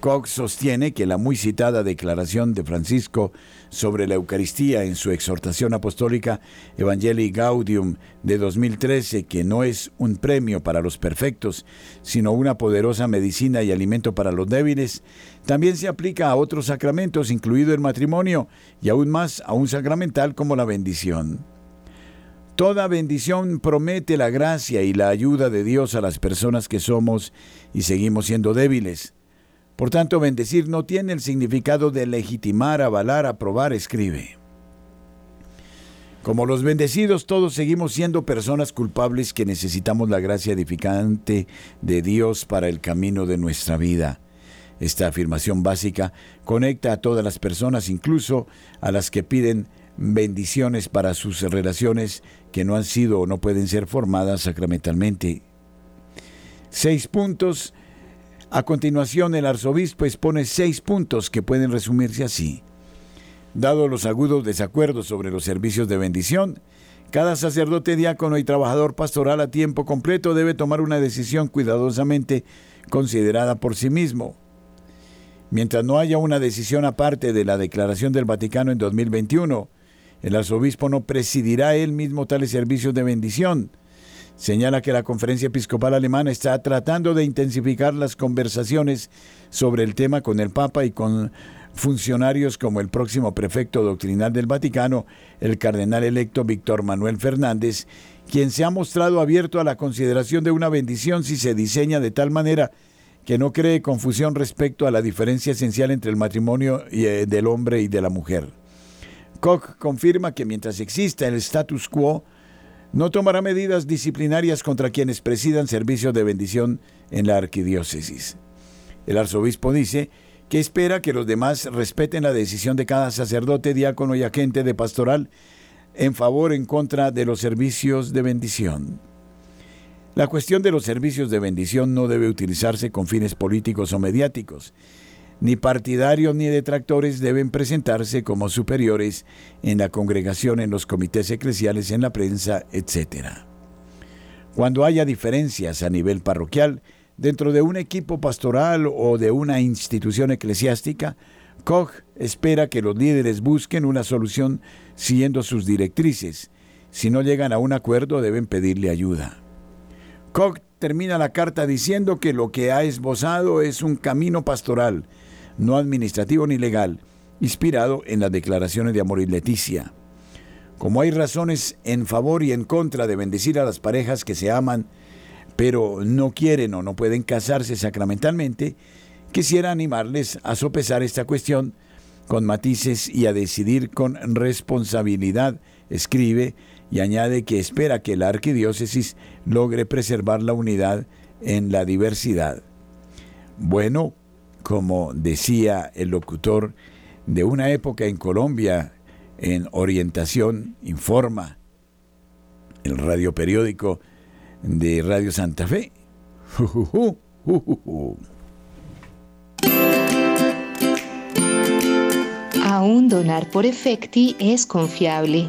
Cox sostiene que la muy citada declaración de Francisco sobre la Eucaristía en su exhortación apostólica Evangelii Gaudium de 2013, que no es un premio para los perfectos, sino una poderosa medicina y alimento para los débiles, también se aplica a otros sacramentos, incluido el matrimonio, y aún más a un sacramental como la bendición. Toda bendición promete la gracia y la ayuda de Dios a las personas que somos y seguimos siendo débiles. Por tanto, bendecir no tiene el significado de legitimar, avalar, aprobar, escribe. Como los bendecidos, todos seguimos siendo personas culpables que necesitamos la gracia edificante de Dios para el camino de nuestra vida. Esta afirmación básica conecta a todas las personas, incluso a las que piden bendiciones para sus relaciones que no han sido o no pueden ser formadas sacramentalmente. Seis puntos. A continuación, el arzobispo expone seis puntos que pueden resumirse así. Dado los agudos desacuerdos sobre los servicios de bendición, cada sacerdote, diácono y trabajador pastoral a tiempo completo debe tomar una decisión cuidadosamente considerada por sí mismo. Mientras no haya una decisión aparte de la Declaración del Vaticano en 2021, el arzobispo no presidirá él mismo tales servicios de bendición. Señala que la Conferencia Episcopal Alemana está tratando de intensificar las conversaciones sobre el tema con el Papa y con funcionarios como el próximo prefecto doctrinal del Vaticano, el cardenal electo Víctor Manuel Fernández, quien se ha mostrado abierto a la consideración de una bendición si se diseña de tal manera que no cree confusión respecto a la diferencia esencial entre el matrimonio eh, del hombre y de la mujer. Koch confirma que mientras exista el status quo, no tomará medidas disciplinarias contra quienes presidan servicios de bendición en la arquidiócesis. El arzobispo dice que espera que los demás respeten la decisión de cada sacerdote, diácono y agente de pastoral en favor o en contra de los servicios de bendición. La cuestión de los servicios de bendición no debe utilizarse con fines políticos o mediáticos. Ni partidarios ni detractores deben presentarse como superiores en la congregación, en los comités eclesiales, en la prensa, etc. Cuando haya diferencias a nivel parroquial, dentro de un equipo pastoral o de una institución eclesiástica, Koch espera que los líderes busquen una solución siguiendo sus directrices. Si no llegan a un acuerdo, deben pedirle ayuda. Koch termina la carta diciendo que lo que ha esbozado es un camino pastoral, no administrativo ni legal, inspirado en las declaraciones de Amor y Leticia. Como hay razones en favor y en contra de bendecir a las parejas que se aman, pero no quieren o no pueden casarse sacramentalmente, quisiera animarles a sopesar esta cuestión con matices y a decidir con responsabilidad, escribe y añade que espera que la arquidiócesis logre preservar la unidad en la diversidad. Bueno, como decía el locutor de una época en Colombia, en orientación, informa, el radio periódico, de Radio Santa Fe. Aún donar por efecti es confiable.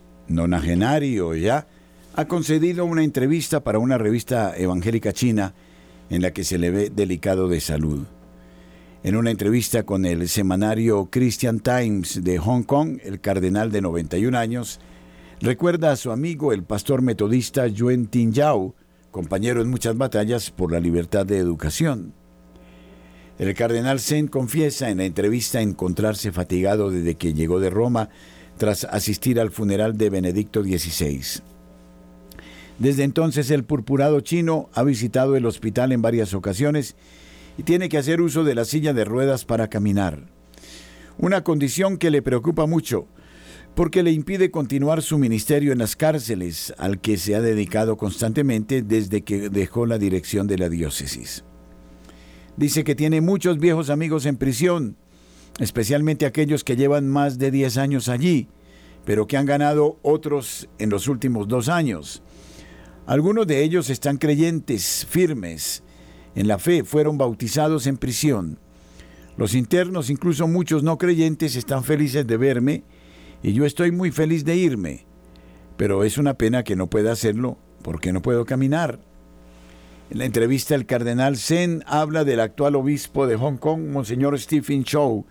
nonagenario ya, ha concedido una entrevista para una revista evangélica china en la que se le ve delicado de salud. En una entrevista con el semanario Christian Times de Hong Kong, el cardenal de 91 años recuerda a su amigo el pastor metodista Yuen Tin Yao, compañero en muchas batallas por la libertad de educación. El cardenal Zen confiesa en la entrevista encontrarse fatigado desde que llegó de Roma tras asistir al funeral de Benedicto XVI. Desde entonces el purpurado chino ha visitado el hospital en varias ocasiones y tiene que hacer uso de la silla de ruedas para caminar. Una condición que le preocupa mucho, porque le impide continuar su ministerio en las cárceles al que se ha dedicado constantemente desde que dejó la dirección de la diócesis. Dice que tiene muchos viejos amigos en prisión, especialmente aquellos que llevan más de 10 años allí, pero que han ganado otros en los últimos dos años. Algunos de ellos están creyentes, firmes, en la fe, fueron bautizados en prisión. Los internos, incluso muchos no creyentes, están felices de verme y yo estoy muy feliz de irme. pero es una pena que no pueda hacerlo porque no puedo caminar. En la entrevista el cardenal Zen habla del actual obispo de Hong Kong, Monseñor Stephen Chow,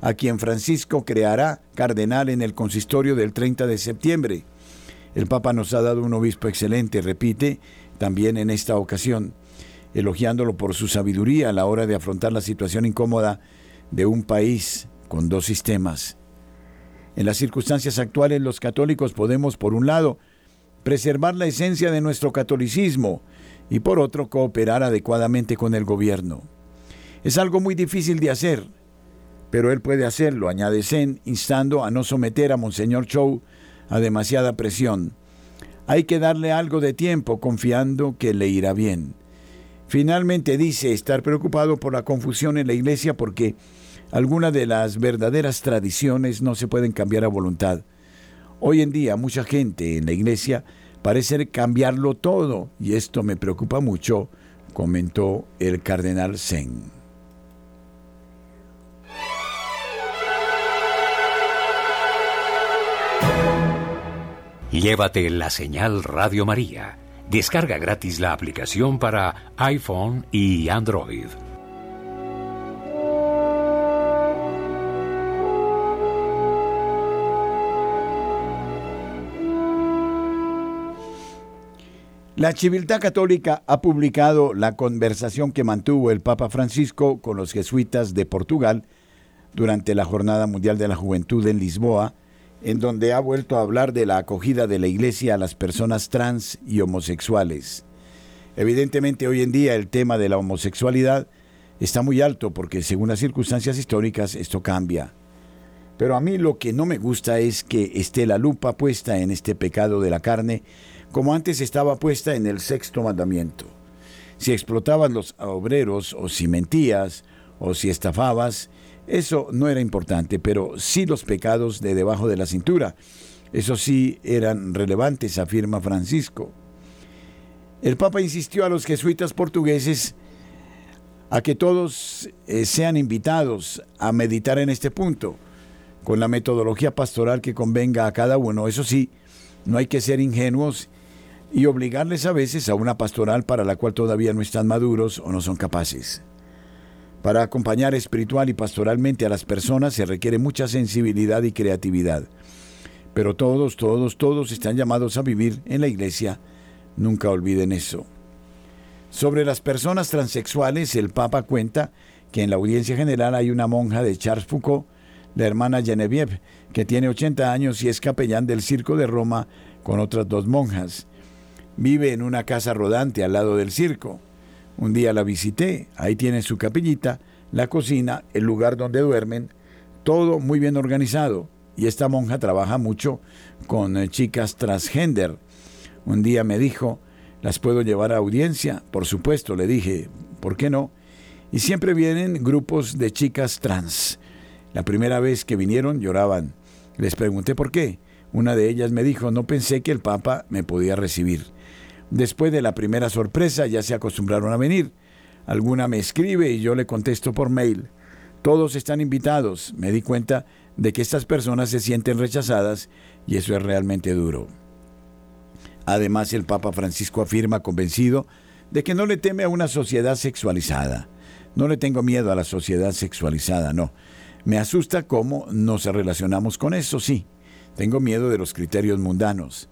a quien Francisco creará cardenal en el consistorio del 30 de septiembre. El Papa nos ha dado un obispo excelente, repite, también en esta ocasión, elogiándolo por su sabiduría a la hora de afrontar la situación incómoda de un país con dos sistemas. En las circunstancias actuales los católicos podemos, por un lado, preservar la esencia de nuestro catolicismo y por otro, cooperar adecuadamente con el gobierno. Es algo muy difícil de hacer, pero él puede hacerlo, añade Zen, instando a no someter a Monseñor Chow a demasiada presión. Hay que darle algo de tiempo confiando que le irá bien. Finalmente dice estar preocupado por la confusión en la iglesia porque algunas de las verdaderas tradiciones no se pueden cambiar a voluntad. Hoy en día mucha gente en la iglesia parece cambiarlo todo y esto me preocupa mucho, comentó el cardenal Zen. Llévate la señal Radio María. Descarga gratis la aplicación para iPhone y Android. La Civiltà Católica ha publicado la conversación que mantuvo el Papa Francisco con los jesuitas de Portugal durante la Jornada Mundial de la Juventud en Lisboa en donde ha vuelto a hablar de la acogida de la Iglesia a las personas trans y homosexuales. Evidentemente hoy en día el tema de la homosexualidad está muy alto porque según las circunstancias históricas esto cambia. Pero a mí lo que no me gusta es que esté la lupa puesta en este pecado de la carne como antes estaba puesta en el sexto mandamiento. Si explotaban los obreros o si mentías o si estafabas, eso no era importante, pero sí los pecados de debajo de la cintura. Eso sí eran relevantes, afirma Francisco. El Papa insistió a los jesuitas portugueses a que todos eh, sean invitados a meditar en este punto, con la metodología pastoral que convenga a cada uno. Eso sí, no hay que ser ingenuos y obligarles a veces a una pastoral para la cual todavía no están maduros o no son capaces. Para acompañar espiritual y pastoralmente a las personas se requiere mucha sensibilidad y creatividad. Pero todos, todos, todos están llamados a vivir en la iglesia. Nunca olviden eso. Sobre las personas transexuales, el Papa cuenta que en la audiencia general hay una monja de Charles Foucault, la hermana Genevieve, que tiene 80 años y es capellán del Circo de Roma con otras dos monjas. Vive en una casa rodante al lado del circo. Un día la visité, ahí tiene su capillita, la cocina, el lugar donde duermen, todo muy bien organizado. Y esta monja trabaja mucho con eh, chicas transgender. Un día me dijo, ¿las puedo llevar a audiencia? Por supuesto, le dije, ¿por qué no? Y siempre vienen grupos de chicas trans. La primera vez que vinieron lloraban. Les pregunté por qué. Una de ellas me dijo, no pensé que el Papa me podía recibir. Después de la primera sorpresa ya se acostumbraron a venir. Alguna me escribe y yo le contesto por mail. Todos están invitados. Me di cuenta de que estas personas se sienten rechazadas y eso es realmente duro. Además, el Papa Francisco afirma convencido de que no le teme a una sociedad sexualizada. No le tengo miedo a la sociedad sexualizada, no. Me asusta cómo nos relacionamos con eso, sí. Tengo miedo de los criterios mundanos.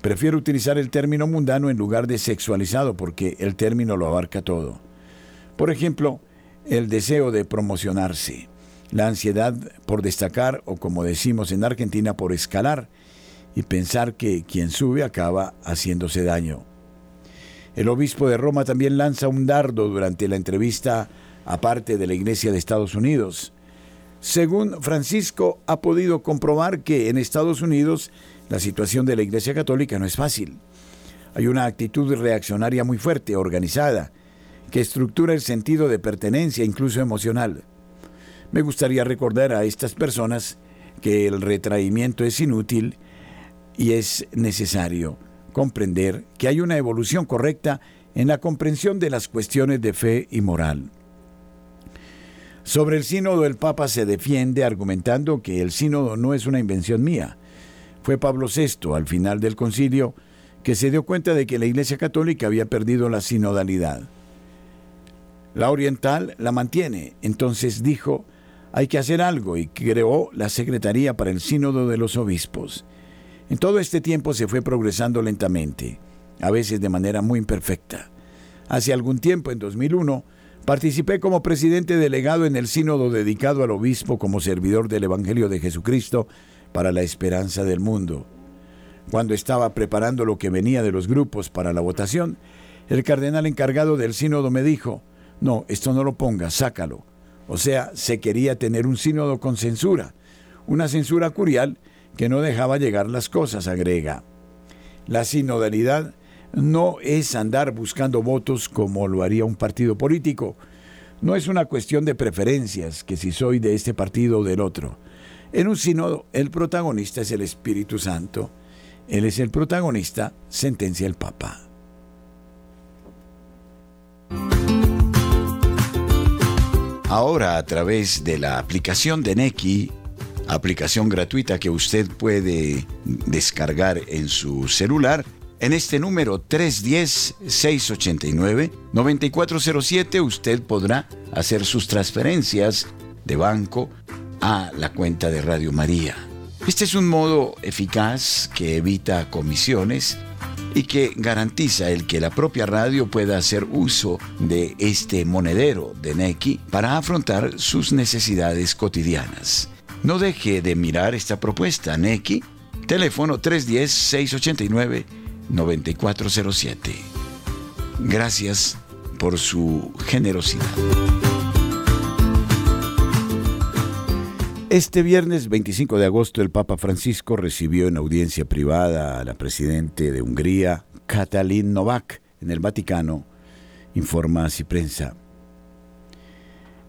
Prefiero utilizar el término mundano en lugar de sexualizado porque el término lo abarca todo. Por ejemplo, el deseo de promocionarse, la ansiedad por destacar o como decimos en Argentina por escalar y pensar que quien sube acaba haciéndose daño. El obispo de Roma también lanza un dardo durante la entrevista aparte de la Iglesia de Estados Unidos. Según Francisco, ha podido comprobar que en Estados Unidos la situación de la Iglesia Católica no es fácil. Hay una actitud reaccionaria muy fuerte, organizada, que estructura el sentido de pertenencia, incluso emocional. Me gustaría recordar a estas personas que el retraimiento es inútil y es necesario comprender que hay una evolución correcta en la comprensión de las cuestiones de fe y moral. Sobre el sínodo el Papa se defiende argumentando que el sínodo no es una invención mía, Fue Pablo VI, al final del concilio, que se dio cuenta de que la Iglesia Católica había perdido la sinodalidad. La oriental la mantiene, entonces dijo, hay que hacer algo y creó la Secretaría para el Sínodo de los Obispos. En todo este tiempo se fue progresando lentamente, a veces de manera muy imperfecta. Hace algún tiempo, en 2001, participé como presidente delegado en el sínodo dedicado al obispo como servidor del Evangelio de Jesucristo para la esperanza del mundo. Cuando estaba preparando lo que venía de los grupos para la votación, el cardenal encargado del sínodo me dijo, no, esto no lo pongas, sácalo. O sea, se quería tener un sínodo con censura, una censura curial que no dejaba llegar las cosas, agrega. La sinodalidad no es andar buscando votos como lo haría un partido político. No es una cuestión de preferencias, que si soy de este partido o del otro. En un sínodo, el protagonista es el Espíritu Santo. Él es el protagonista, sentencia el Papa. Ahora a través de la aplicación de Neki, aplicación gratuita que usted puede descargar en su celular, en este número 310-689-9407 usted podrá hacer sus transferencias de banco a la cuenta de Radio María. Este es un modo eficaz que evita comisiones y que garantiza el que la propia radio pueda hacer uso de este monedero de Neki para afrontar sus necesidades cotidianas. No deje de mirar esta propuesta, Neki. Teléfono 310-689-9407. Gracias por su generosidad. Este viernes 25 de agosto el Papa Francisco recibió en audiencia privada a la presidente de Hungría, Katalin Novak, en el Vaticano, informa Prensa.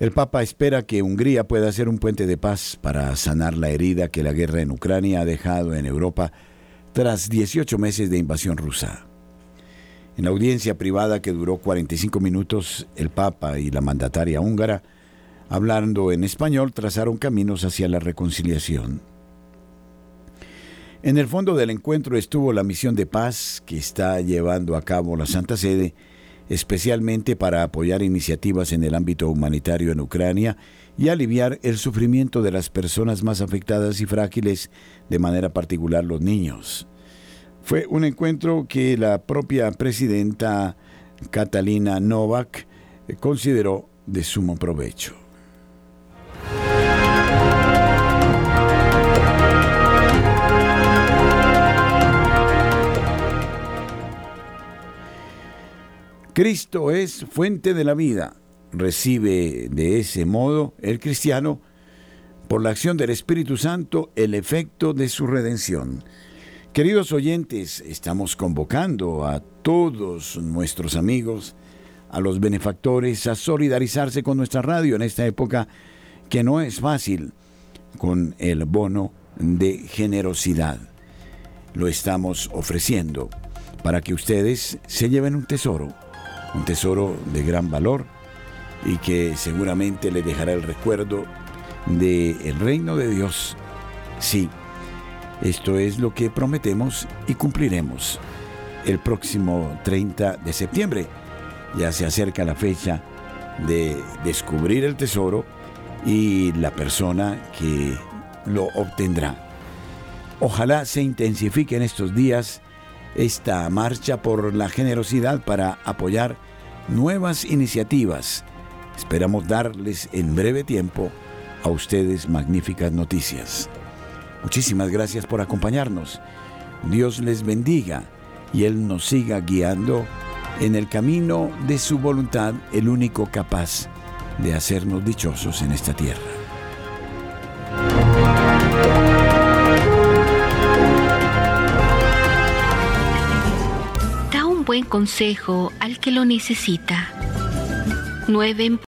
El Papa espera que Hungría pueda ser un puente de paz para sanar la herida que la guerra en Ucrania ha dejado en Europa tras 18 meses de invasión rusa. En la audiencia privada que duró 45 minutos, el Papa y la mandataria húngara hablando en español, trazaron caminos hacia la reconciliación. En el fondo del encuentro estuvo la misión de paz que está llevando a cabo la Santa Sede, especialmente para apoyar iniciativas en el ámbito humanitario en Ucrania y aliviar el sufrimiento de las personas más afectadas y frágiles, de manera particular los niños. Fue un encuentro que la propia presidenta Catalina Novak consideró de sumo provecho. Cristo es fuente de la vida. Recibe de ese modo el cristiano, por la acción del Espíritu Santo, el efecto de su redención. Queridos oyentes, estamos convocando a todos nuestros amigos, a los benefactores, a solidarizarse con nuestra radio en esta época que no es fácil con el bono de generosidad. Lo estamos ofreciendo para que ustedes se lleven un tesoro un tesoro de gran valor y que seguramente le dejará el recuerdo del el reino de Dios. Sí, esto es lo que prometemos y cumpliremos el próximo 30 de septiembre. Ya se acerca la fecha de descubrir el tesoro y la persona que lo obtendrá. Ojalá se intensifique en estos días esta marcha por la generosidad para apoyar nuevas iniciativas. Esperamos darles en breve tiempo a ustedes magníficas noticias. Muchísimas gracias por acompañarnos. Dios les bendiga y Él nos siga guiando en el camino de su voluntad, el único capaz de hacernos dichosos en esta tierra. Buen consejo al que lo necesita. 9